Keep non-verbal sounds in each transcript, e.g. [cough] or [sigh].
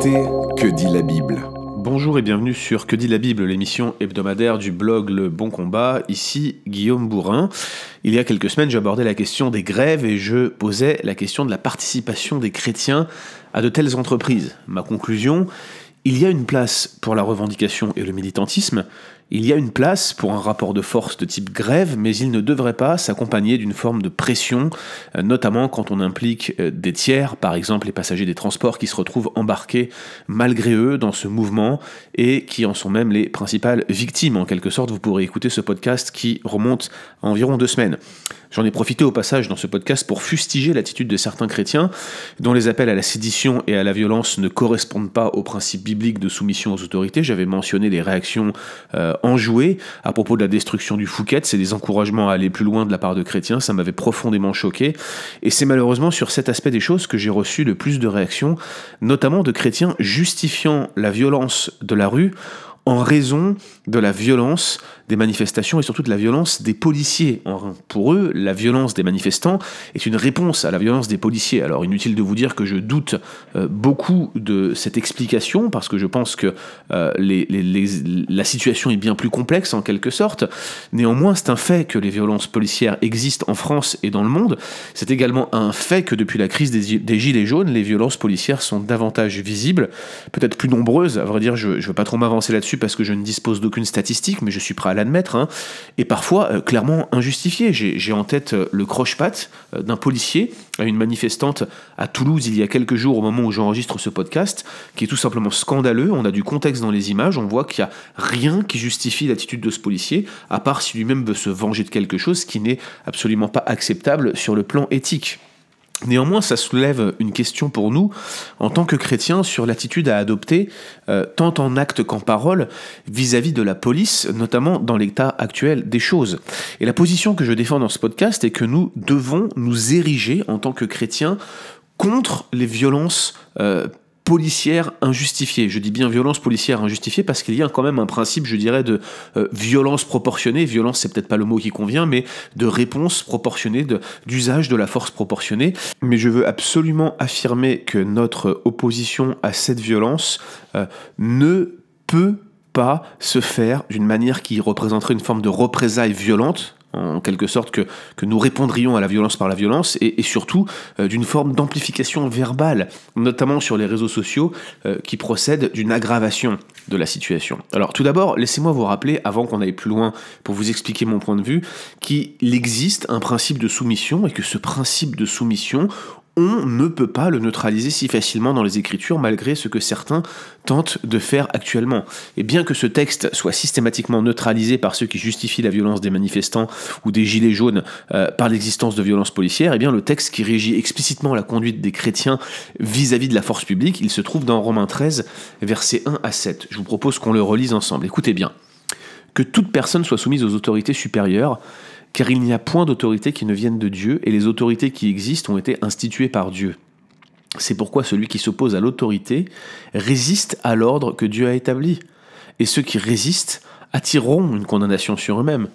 Que dit la Bible Bonjour et bienvenue sur Que dit la Bible, l'émission hebdomadaire du blog Le Bon Combat. Ici Guillaume Bourrin. Il y a quelques semaines, j'abordais la question des grèves et je posais la question de la participation des chrétiens à de telles entreprises. Ma conclusion, il y a une place pour la revendication et le militantisme, il y a une place pour un rapport de force de type grève, mais il ne devrait pas s'accompagner d'une forme de pression, euh, notamment quand on implique euh, des tiers, par exemple les passagers des transports qui se retrouvent embarqués malgré eux dans ce mouvement et qui en sont même les principales victimes. En quelque sorte, vous pourrez écouter ce podcast qui remonte à environ deux semaines. J'en ai profité au passage dans ce podcast pour fustiger l'attitude de certains chrétiens dont les appels à la sédition et à la violence ne correspondent pas aux principes bibliques de soumission aux autorités. J'avais mentionné les réactions euh, enjouées à propos de la destruction du Fouquet. C'est des encouragements à aller plus loin de la part de chrétiens. Ça m'avait profondément choqué. Et c'est malheureusement sur cet aspect des choses que j'ai reçu le plus de réactions, notamment de chrétiens justifiant la violence de la rue en raison de la violence des manifestations et surtout de la violence des policiers. Pour eux, la violence des manifestants est une réponse à la violence des policiers. Alors inutile de vous dire que je doute euh, beaucoup de cette explication parce que je pense que euh, la situation est bien plus complexe en quelque sorte. Néanmoins, c'est un fait que les violences policières existent en France et dans le monde. C'est également un fait que depuis la crise des, Gilets jaunes, les violences policières sont davantage visibles, peut-être plus nombreuses. À vrai dire, je ne veux pas trop m'avancer là-dessus parce que je ne dispose d'aucune statistique, mais je suis prêt à l'admettre, hein. et parfois euh, clairement injustifié. J'ai en tête euh, le croche-patte euh, d'un policier à une manifestante à Toulouse il y a quelques jours au moment où j'enregistre ce podcast, qui est tout simplement scandaleux. On a du contexte dans les images, on voit qu'il n'y a rien qui justifie l'attitude de ce policier, à part si lui-même veut se venger de quelque chose qui n'est absolument pas acceptable sur le plan éthique. Néanmoins, ça soulève une question pour nous, en tant que chrétiens, sur l'attitude à adopter, euh, tant en acte qu'en parole, vis-à-vis de la police, notamment dans l'état actuel des choses. Et la position que je défends dans ce podcast est que nous devons nous ériger, en tant que chrétiens, contre les violences euh, policière injustifiée. Je dis bien violence policière injustifiée parce qu'il y a quand même un principe, je dirais, de euh, violence proportionnée. Violence, c'est peut-être pas le mot qui convient, mais de réponse proportionnée, d'usage de, la force proportionnée. Mais je veux absolument affirmer que notre opposition à cette violence euh, ne peut pas se faire d'une manière qui représenterait une forme de représailles violente, en quelque sorte que, que nous répondrions à la violence par la violence, et, surtout euh, d'une forme d'amplification verbale, notamment sur les réseaux sociaux, euh, qui procède d'une aggravation de la situation. Alors tout d'abord, laissez-moi vous rappeler, avant qu'on aille plus loin pour vous expliquer mon point de vue, qu'il existe un principe de soumission, et que ce principe de soumission, on ne peut pas le neutraliser si facilement dans les Écritures, malgré ce que certains tentent de faire actuellement. Et bien que ce texte soit systématiquement neutralisé par ceux qui justifient la violence des manifestants ou des gilets jaunes euh, par l'existence de violences policières, et eh bien le texte qui régit explicitement la conduite des chrétiens vis-à-vis de la force publique, il se trouve dans Romains 13, versets 1 à 7. Je vous propose qu'on le relise ensemble. Écoutez bien. Que toute personne soit soumise aux autorités supérieures, car il n'y a point d'autorité qui ne vienne de Dieu, et les autorités qui existent ont été instituées par Dieu. C'est pourquoi celui qui s'oppose à l'autorité résiste à l'ordre que Dieu a établi, et ceux qui résistent attireront une condamnation sur eux-mêmes.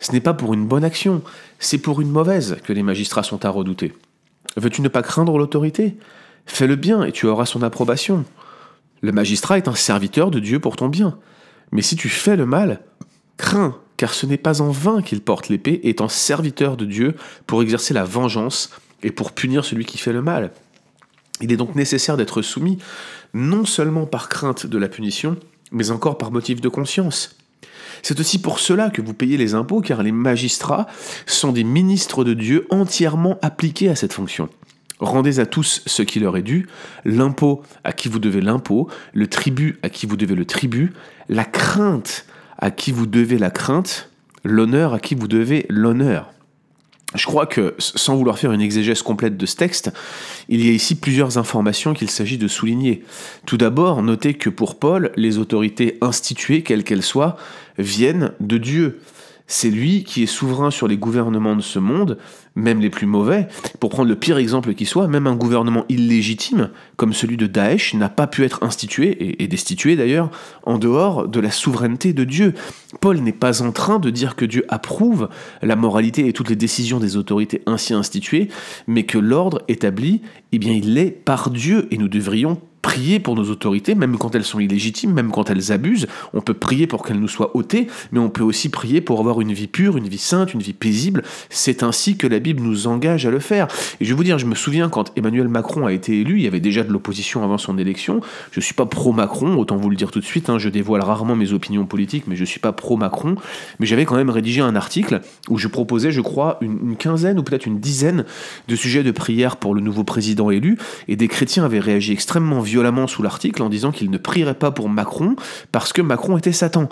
Ce n'est pas pour une bonne action, c'est pour une mauvaise que les magistrats sont à redouter. Veux-tu ne pas craindre l'autorité? Fais le bien et tu auras son approbation. Le magistrat est un serviteur de Dieu pour ton bien. Mais si tu fais le mal, crains car ce n'est pas en vain qu'il porte l'épée, étant serviteur de Dieu pour exercer la vengeance et pour punir celui qui fait le mal. Il est donc nécessaire d'être soumis, non seulement par crainte de la punition, mais encore par motif de conscience. C'est aussi pour cela que vous payez les impôts, car les magistrats sont des ministres de Dieu entièrement appliqués à cette fonction. Rendez à tous ce qui leur est dû, l'impôt à qui vous devez l'impôt, le tribut à qui vous devez le tribut, la crainte à qui vous devez la crainte, l'honneur à qui vous devez l'honneur. Je crois que, sans vouloir faire une exégèse complète de ce texte, il y a ici plusieurs informations qu'il s'agit de souligner. Tout d'abord, notez que pour Paul, les autorités instituées, quelles qu'elles soient, viennent de Dieu. C'est lui qui est souverain sur les gouvernements de ce monde, même les plus mauvais. Pour prendre le pire exemple qui soit, même un gouvernement illégitime, comme celui de Daesh, n'a pas pu être institué, et, destitué d'ailleurs, en dehors de la souveraineté de Dieu. Paul n'est pas en train de dire que Dieu approuve la moralité et toutes les décisions des autorités ainsi instituées, mais que l'ordre établi, eh bien, il l'est par Dieu, et nous devrions prier pour nos autorités, même quand elles sont illégitimes, même quand elles abusent. On peut prier pour qu'elles nous soient ôtées, mais on peut aussi prier pour avoir une vie pure, une vie sainte, une vie paisible. C'est ainsi que la Bible nous engage à le faire. Et je vais vous dire, je me souviens quand Emmanuel Macron a été élu, il y avait déjà de l'opposition avant son élection. Je ne suis pas pro-Macron, autant vous le dire tout de suite, hein, je dévoile rarement mes opinions politiques, mais je ne suis pas pro-Macron. Mais j'avais quand même rédigé un article où je proposais, je crois, une, quinzaine ou peut-être une dizaine de sujets de prière pour le nouveau président élu, et des chrétiens avaient réagi extrêmement violemment violemment sous l'article en disant qu'il ne prierait pas pour Macron parce que Macron était Satan.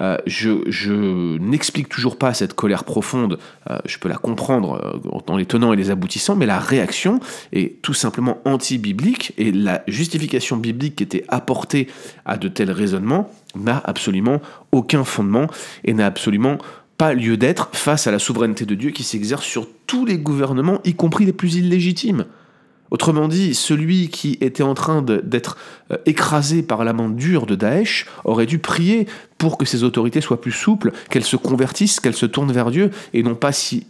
Euh, je, n'explique toujours pas cette colère profonde, euh, je peux la comprendre euh, dans les tenants et les aboutissants, mais la réaction est tout simplement anti-biblique et la justification biblique qui était apportée à de tels raisonnements n'a absolument aucun fondement et n'a absolument pas lieu d'être face à la souveraineté de Dieu qui s'exerce sur tous les gouvernements, y compris les plus illégitimes. Autrement dit, celui qui était en train d'être euh, écrasé par la main dure de Daesh aurait dû prier pour que ses autorités soient plus souples, qu'elles se convertissent, qu'elles se tournent vers Dieu, et non pas si,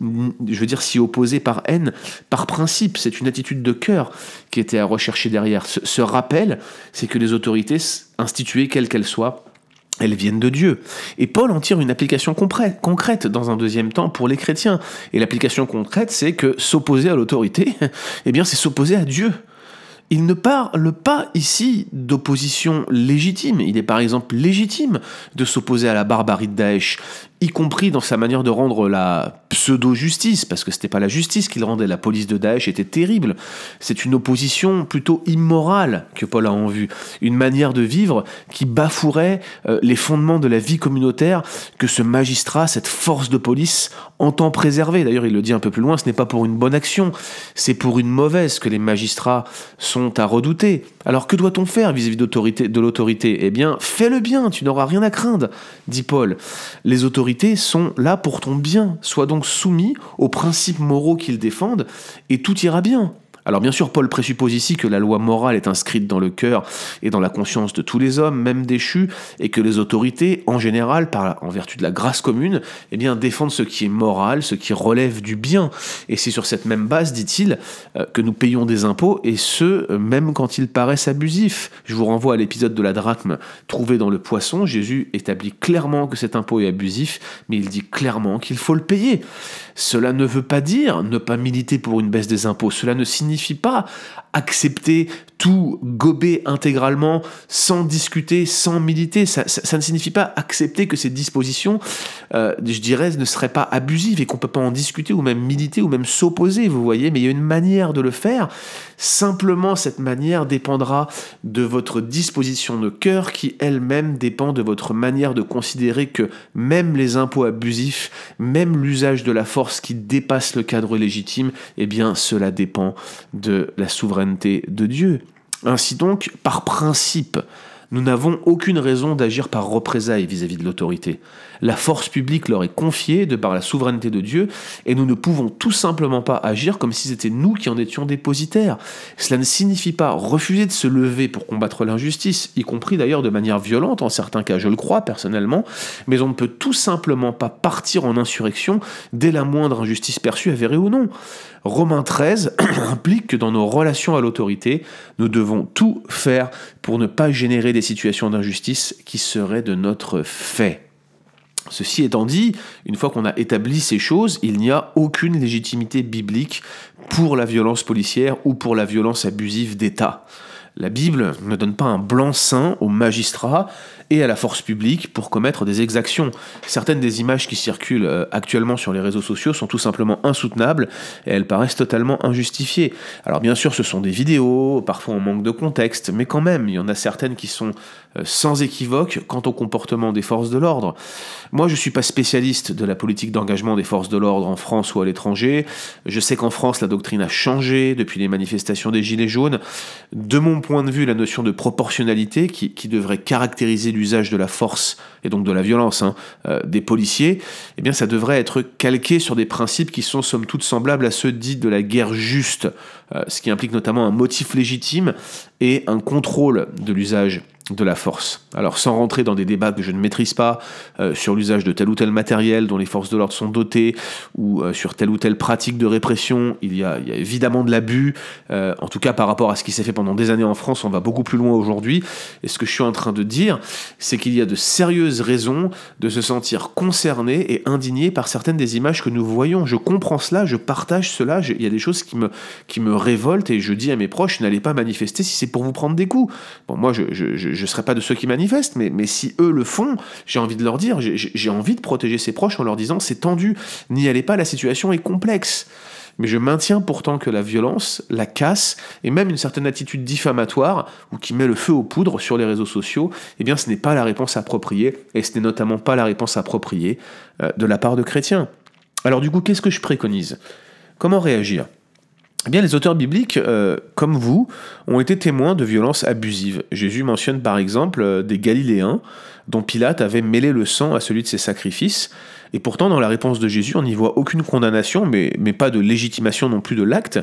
je veux dire, si opposées par haine, par principe. C'est une attitude de cœur qui était à rechercher derrière. ce rappel, c'est que les autorités instituées, quelles qu'elles soient, elles viennent de Dieu. Et Paul en tire une application concrète dans un deuxième temps pour les chrétiens. Et l'application concrète, c'est que s'opposer à l'autorité, [laughs] eh bien, c'est s'opposer à Dieu. Il ne parle pas ici d'opposition légitime. Il est par exemple légitime de s'opposer à la barbarie de Daesh y compris dans sa manière de rendre la pseudo-justice, parce que c'était pas la justice qu'il rendait, la police de Daesh était terrible. C'est une opposition plutôt immorale que Paul a en vue, une manière de vivre qui bafouerait euh, les fondements de la vie communautaire que ce magistrat, cette force de police entend préserver. D'ailleurs, il le dit un peu plus loin, ce n'est pas pour une bonne action, c'est pour une mauvaise que les magistrats sont à redouter. Alors que doit-on faire vis-à-vis de l'autorité? Eh bien, fais le bien, tu n'auras rien à craindre, dit Paul. Les autorités sont là pour ton bien. Sois donc soumis aux principes moraux qu'ils défendent et tout ira bien. Alors bien sûr, Paul présuppose ici que la loi morale est inscrite dans le cœur et dans la conscience de tous les hommes, même déchus, et que les autorités, en général, par, en vertu de la grâce commune, eh bien, défendent ce qui est moral, ce qui relève du bien. Et c'est sur cette même base, dit-il, euh, que nous payons des impôts, et ce, euh, même quand ils paraissent abusifs. Je vous renvoie à l'épisode de la drachme trouvé dans le poisson. Jésus établit clairement que cet impôt est abusif, mais il dit clairement qu'il faut le payer. Cela ne veut pas dire ne pas militer pour une baisse des impôts. Cela ne signifie pas accepter tout gober intégralement sans discuter, sans militer. Ça, ne signifie pas accepter que ces dispositions, euh, je dirais, ne seraient pas abusives et qu'on ne peut pas en discuter ou même militer ou même s'opposer, vous voyez. Mais il y a une manière de le faire. Simplement, cette manière dépendra de votre disposition de cœur qui elle-même dépend de votre manière de considérer que même les impôts abusifs, même l'usage de la force qui dépasse le cadre légitime, eh bien, cela dépend de la souveraineté de Dieu. Ainsi donc, par principe, nous n'avons aucune raison d'agir par représailles vis-à-vis de l'autorité. La force publique leur est confiée de par la souveraineté de Dieu, et nous ne pouvons tout simplement pas agir comme si c'était nous qui en étions dépositaires. Cela ne signifie pas refuser de se lever pour combattre l'injustice, y compris d'ailleurs de manière violente en certains cas, je le crois personnellement, mais on ne peut tout simplement pas partir en insurrection dès la moindre injustice perçue, avérée ou non. Romains 13 [clears throat] implique que dans nos relations à l'autorité, nous devons tout faire pour ne pas générer des situations d'injustice qui seraient de notre fait. Ceci étant dit, une fois qu'on a établi ces choses, il n'y a aucune légitimité biblique pour la violence policière ou pour la violence abusive d'État. La Bible ne donne pas un blanc-seing aux magistrats et à la force publique pour commettre des exactions. Certaines des images qui circulent euh, actuellement sur les réseaux sociaux sont tout simplement insoutenables et elles paraissent totalement injustifiées. Alors bien sûr, ce sont des vidéos, parfois on manque de contexte, mais quand même, il y en a certaines qui sont euh, sans équivoque quant au comportement des forces de l'ordre. Moi, je ne suis pas spécialiste de la politique d'engagement des forces de l'ordre en France ou à l'étranger. Je sais qu'en France, la doctrine a changé depuis les manifestations des Gilets jaunes. De mon point de vue, la notion de proportionnalité qui, qui devrait caractériser l'usage de la force et donc de la violence hein, euh, des policiers, eh bien ça devrait être calqué sur des principes qui sont somme toute semblables à ceux dits de la guerre juste, euh, ce qui implique notamment un motif légitime et un contrôle de l'usage de la force. Alors sans rentrer dans des débats que je ne maîtrise pas euh, sur l'usage de tel ou tel matériel dont les forces de l'ordre sont dotées ou euh, sur telle ou telle pratique de répression, il y a, évidemment de l'abus. Euh, en tout cas par rapport à ce qui s'est fait pendant des années en France, on va beaucoup plus loin aujourd'hui. Et ce que je suis en train de dire, c'est qu'il y a de sérieuses raisons de se sentir concerné et indigné par certaines des images que nous voyons. Je comprends cela, je partage cela, il y a des choses qui me, qui me révoltent et je dis à mes proches, n'allez pas manifester si c'est pour vous prendre des coups. Bon, moi je, je ne serai pas de ceux qui manifestent, mais, si eux le font, j'ai envie de leur dire, j'ai envie de protéger ses proches en leur disant c'est tendu, n'y allez pas, la situation est complexe. Mais je maintiens pourtant que la violence, la casse, et même une certaine attitude diffamatoire, ou qui met le feu aux poudres sur les réseaux sociaux, eh bien ce n'est pas la réponse appropriée, et ce n'est notamment pas la réponse appropriée euh, de la part de chrétiens. Alors du coup, qu'est-ce que je préconise? Comment réagir? Eh les auteurs bibliques, euh, comme vous, ont été témoins de violences abusives. Jésus mentionne par exemple euh, des Galiléens dont Pilate avait mêlé le sang à celui de ses sacrifices. Et pourtant, dans la réponse de Jésus, on n'y voit aucune condamnation, mais, pas de légitimation non plus de l'acte,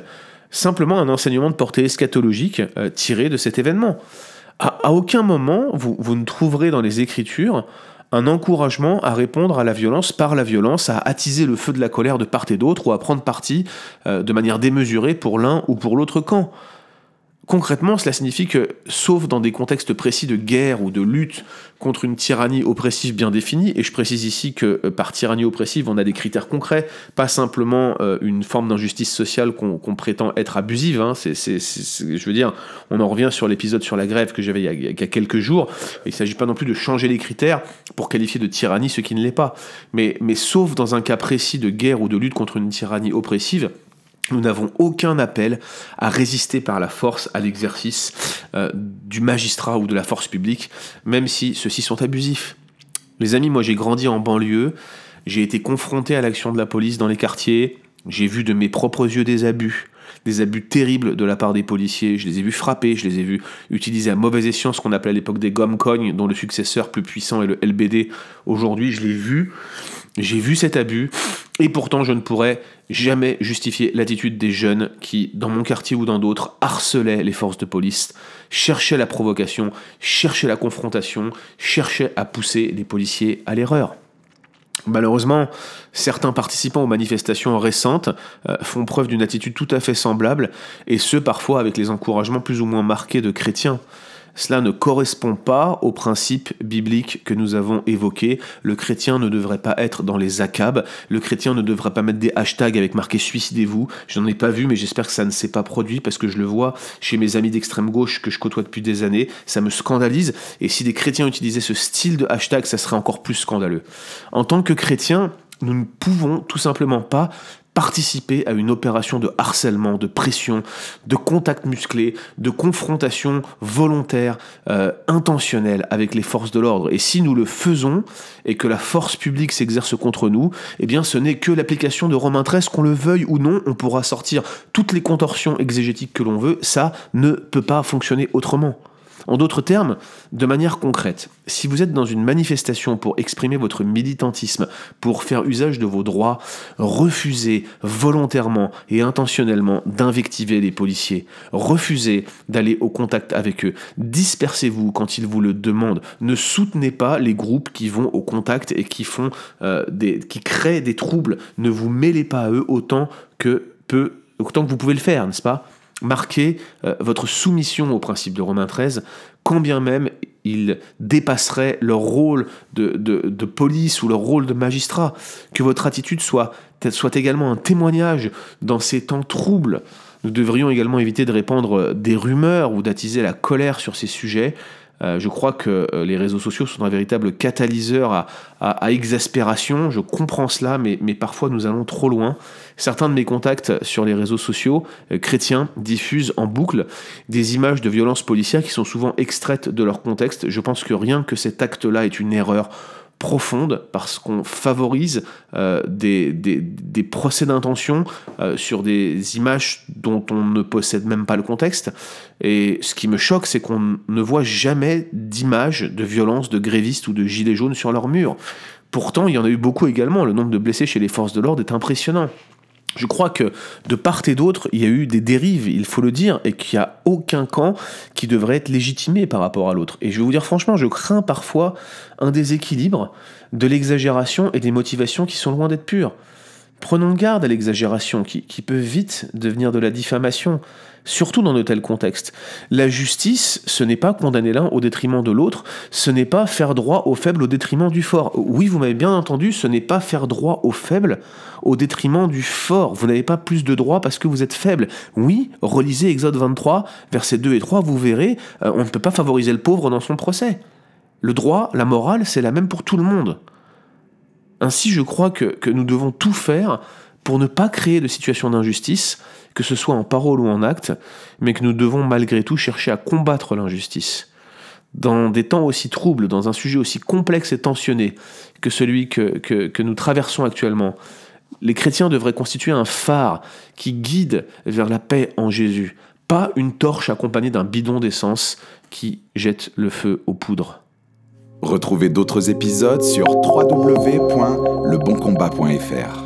simplement un enseignement de portée eschatologique euh, tiré de cet événement. À, aucun moment, vous ne trouverez dans les Écritures un encouragement à répondre à la violence par la violence, à attiser le feu de la colère de part et d'autre ou à prendre parti euh, de manière démesurée pour l'un ou pour l'autre camp. Concrètement, cela signifie que, sauf dans des contextes précis de guerre ou de lutte contre une tyrannie oppressive bien définie, et je précise ici que euh, par tyrannie oppressive, on a des critères concrets, pas simplement euh, une forme d'injustice sociale qu'on prétend être abusive. Hein. je veux dire, on en revient sur l'épisode sur la grève que j'avais il, y a quelques jours. Il ne s'agit pas non plus de changer les critères pour qualifier de tyrannie ce qui ne l'est pas. Mais, mais sauf dans un cas précis de guerre ou de lutte contre une tyrannie oppressive, nous n'avons aucun appel à résister par la force à l'exercice euh, du magistrat ou de la force publique, même si ceux-ci sont abusifs. Les amis, moi j'ai grandi en banlieue, j'ai été confronté à l'action de la police dans les quartiers, j'ai vu de mes propres yeux des abus, des abus terribles de la part des policiers, je les ai vus frapper, je les ai vus utiliser à mauvais escient ce qu'on appelait à l'époque des gomme-cognes, dont le successeur plus puissant est le LBD. Aujourd'hui, je l'ai vu, j'ai vu cet abus, et pourtant je ne pourrais jamais justifier l'attitude des jeunes qui, dans mon quartier ou dans d'autres, harcelaient les forces de police, cherchaient la provocation, cherchaient la confrontation, cherchaient à pousser les policiers à l'erreur. Malheureusement, certains participants aux manifestations récentes euh, font preuve d'une attitude tout à fait semblable, et ce parfois avec les encouragements plus ou moins marqués de chrétiens. Cela ne correspond pas au principe biblique que nous avons évoqué. Le chrétien ne devrait pas être dans les accabs. Le chrétien ne devrait pas mettre des hashtags avec marqué suicidez-vous. Je n'en ai pas vu, mais j'espère que ça ne s'est pas produit parce que je le vois chez mes amis d'extrême gauche que je côtoie depuis des années. Ça me scandalise. Et si des chrétiens utilisaient ce style de hashtag, ça serait encore plus scandaleux. En tant que chrétien, nous ne pouvons tout simplement pas participer à une opération de harcèlement, de pression, de contact musclé, de confrontation volontaire, euh, intentionnelle avec les forces de l'ordre. Et si nous le faisons et que la force publique s'exerce contre nous, eh bien ce n'est que l'application de Romain XIII, qu'on le veuille ou non, on pourra sortir toutes les contorsions exégétiques que l'on veut, ça ne peut pas fonctionner autrement. En d'autres termes, de manière concrète, si vous êtes dans une manifestation pour exprimer votre militantisme, pour faire usage de vos droits, refusez volontairement et intentionnellement d'invectiver les policiers, refusez d'aller au contact avec eux, dispersez-vous quand ils vous le demandent, ne soutenez pas les groupes qui vont au contact et qui font euh, des, qui créent des troubles, ne vous mêlez pas à eux autant que autant que vous pouvez le faire, n'est-ce pas? Marquer euh, votre soumission au principe de Romain XIII, quand bien même il dépasserait leur rôle de, police ou leur rôle de magistrat. Que votre attitude soit également un témoignage dans ces temps troubles. Nous devrions également éviter de répandre des rumeurs ou d'attiser la colère sur ces sujets. Euh, je crois que euh, les réseaux sociaux sont un véritable catalyseur à, exaspération. Je comprends cela, mais, parfois nous allons trop loin. Certains de mes contacts sur les réseaux sociaux euh, chrétiens diffusent en boucle des images de violences policières qui sont souvent extraites de leur contexte. Je pense que rien que cet acte-là est une erreur profonde parce qu'on favorise euh, des, procès d'intention euh, sur des images dont on ne possède même pas le contexte. Et ce qui me choque, c'est qu'on ne voit jamais d'images de violence de grévistes ou de gilets jaunes sur leurs murs. Pourtant, il y en a eu beaucoup également. Le nombre de blessés chez les forces de l'ordre est impressionnant. Je crois que de part et d'autre, il y a eu des dérives, il faut le dire, et qu'il n'y a aucun camp qui devrait être légitimé par rapport à l'autre. Et je vais vous dire franchement, je crains parfois un déséquilibre de l'exagération et des motivations qui sont loin d'être pures. Prenons garde à l'exagération qui, qui peut vite devenir de la diffamation surtout dans de tels contextes. La justice, ce n'est pas condamner l'un au détriment de l'autre, ce n'est pas faire droit au faible au détriment du fort. Oui, vous m'avez bien entendu, ce n'est pas faire droit au faible au détriment du fort. Vous n'avez pas plus de droit parce que vous êtes faible. Oui, relisez Exode 23, versets 2 et 3, vous verrez, euh, on ne peut pas favoriser le pauvre dans son procès. Le droit, la morale, c'est la même pour tout le monde. Ainsi, je crois que, que nous devons tout faire pour ne pas créer de situation d'injustice, que ce soit en parole ou en acte, mais que nous devons malgré tout chercher à combattre l'injustice. Dans des temps aussi troubles, dans un sujet aussi complexe et tensionné que celui que, que, nous traversons actuellement, les chrétiens devraient constituer un phare qui guide vers la paix en Jésus, pas une torche accompagnée d'un bidon d'essence qui jette le feu aux poudres. Retrouvez d'autres épisodes sur www.leboncombat.fr.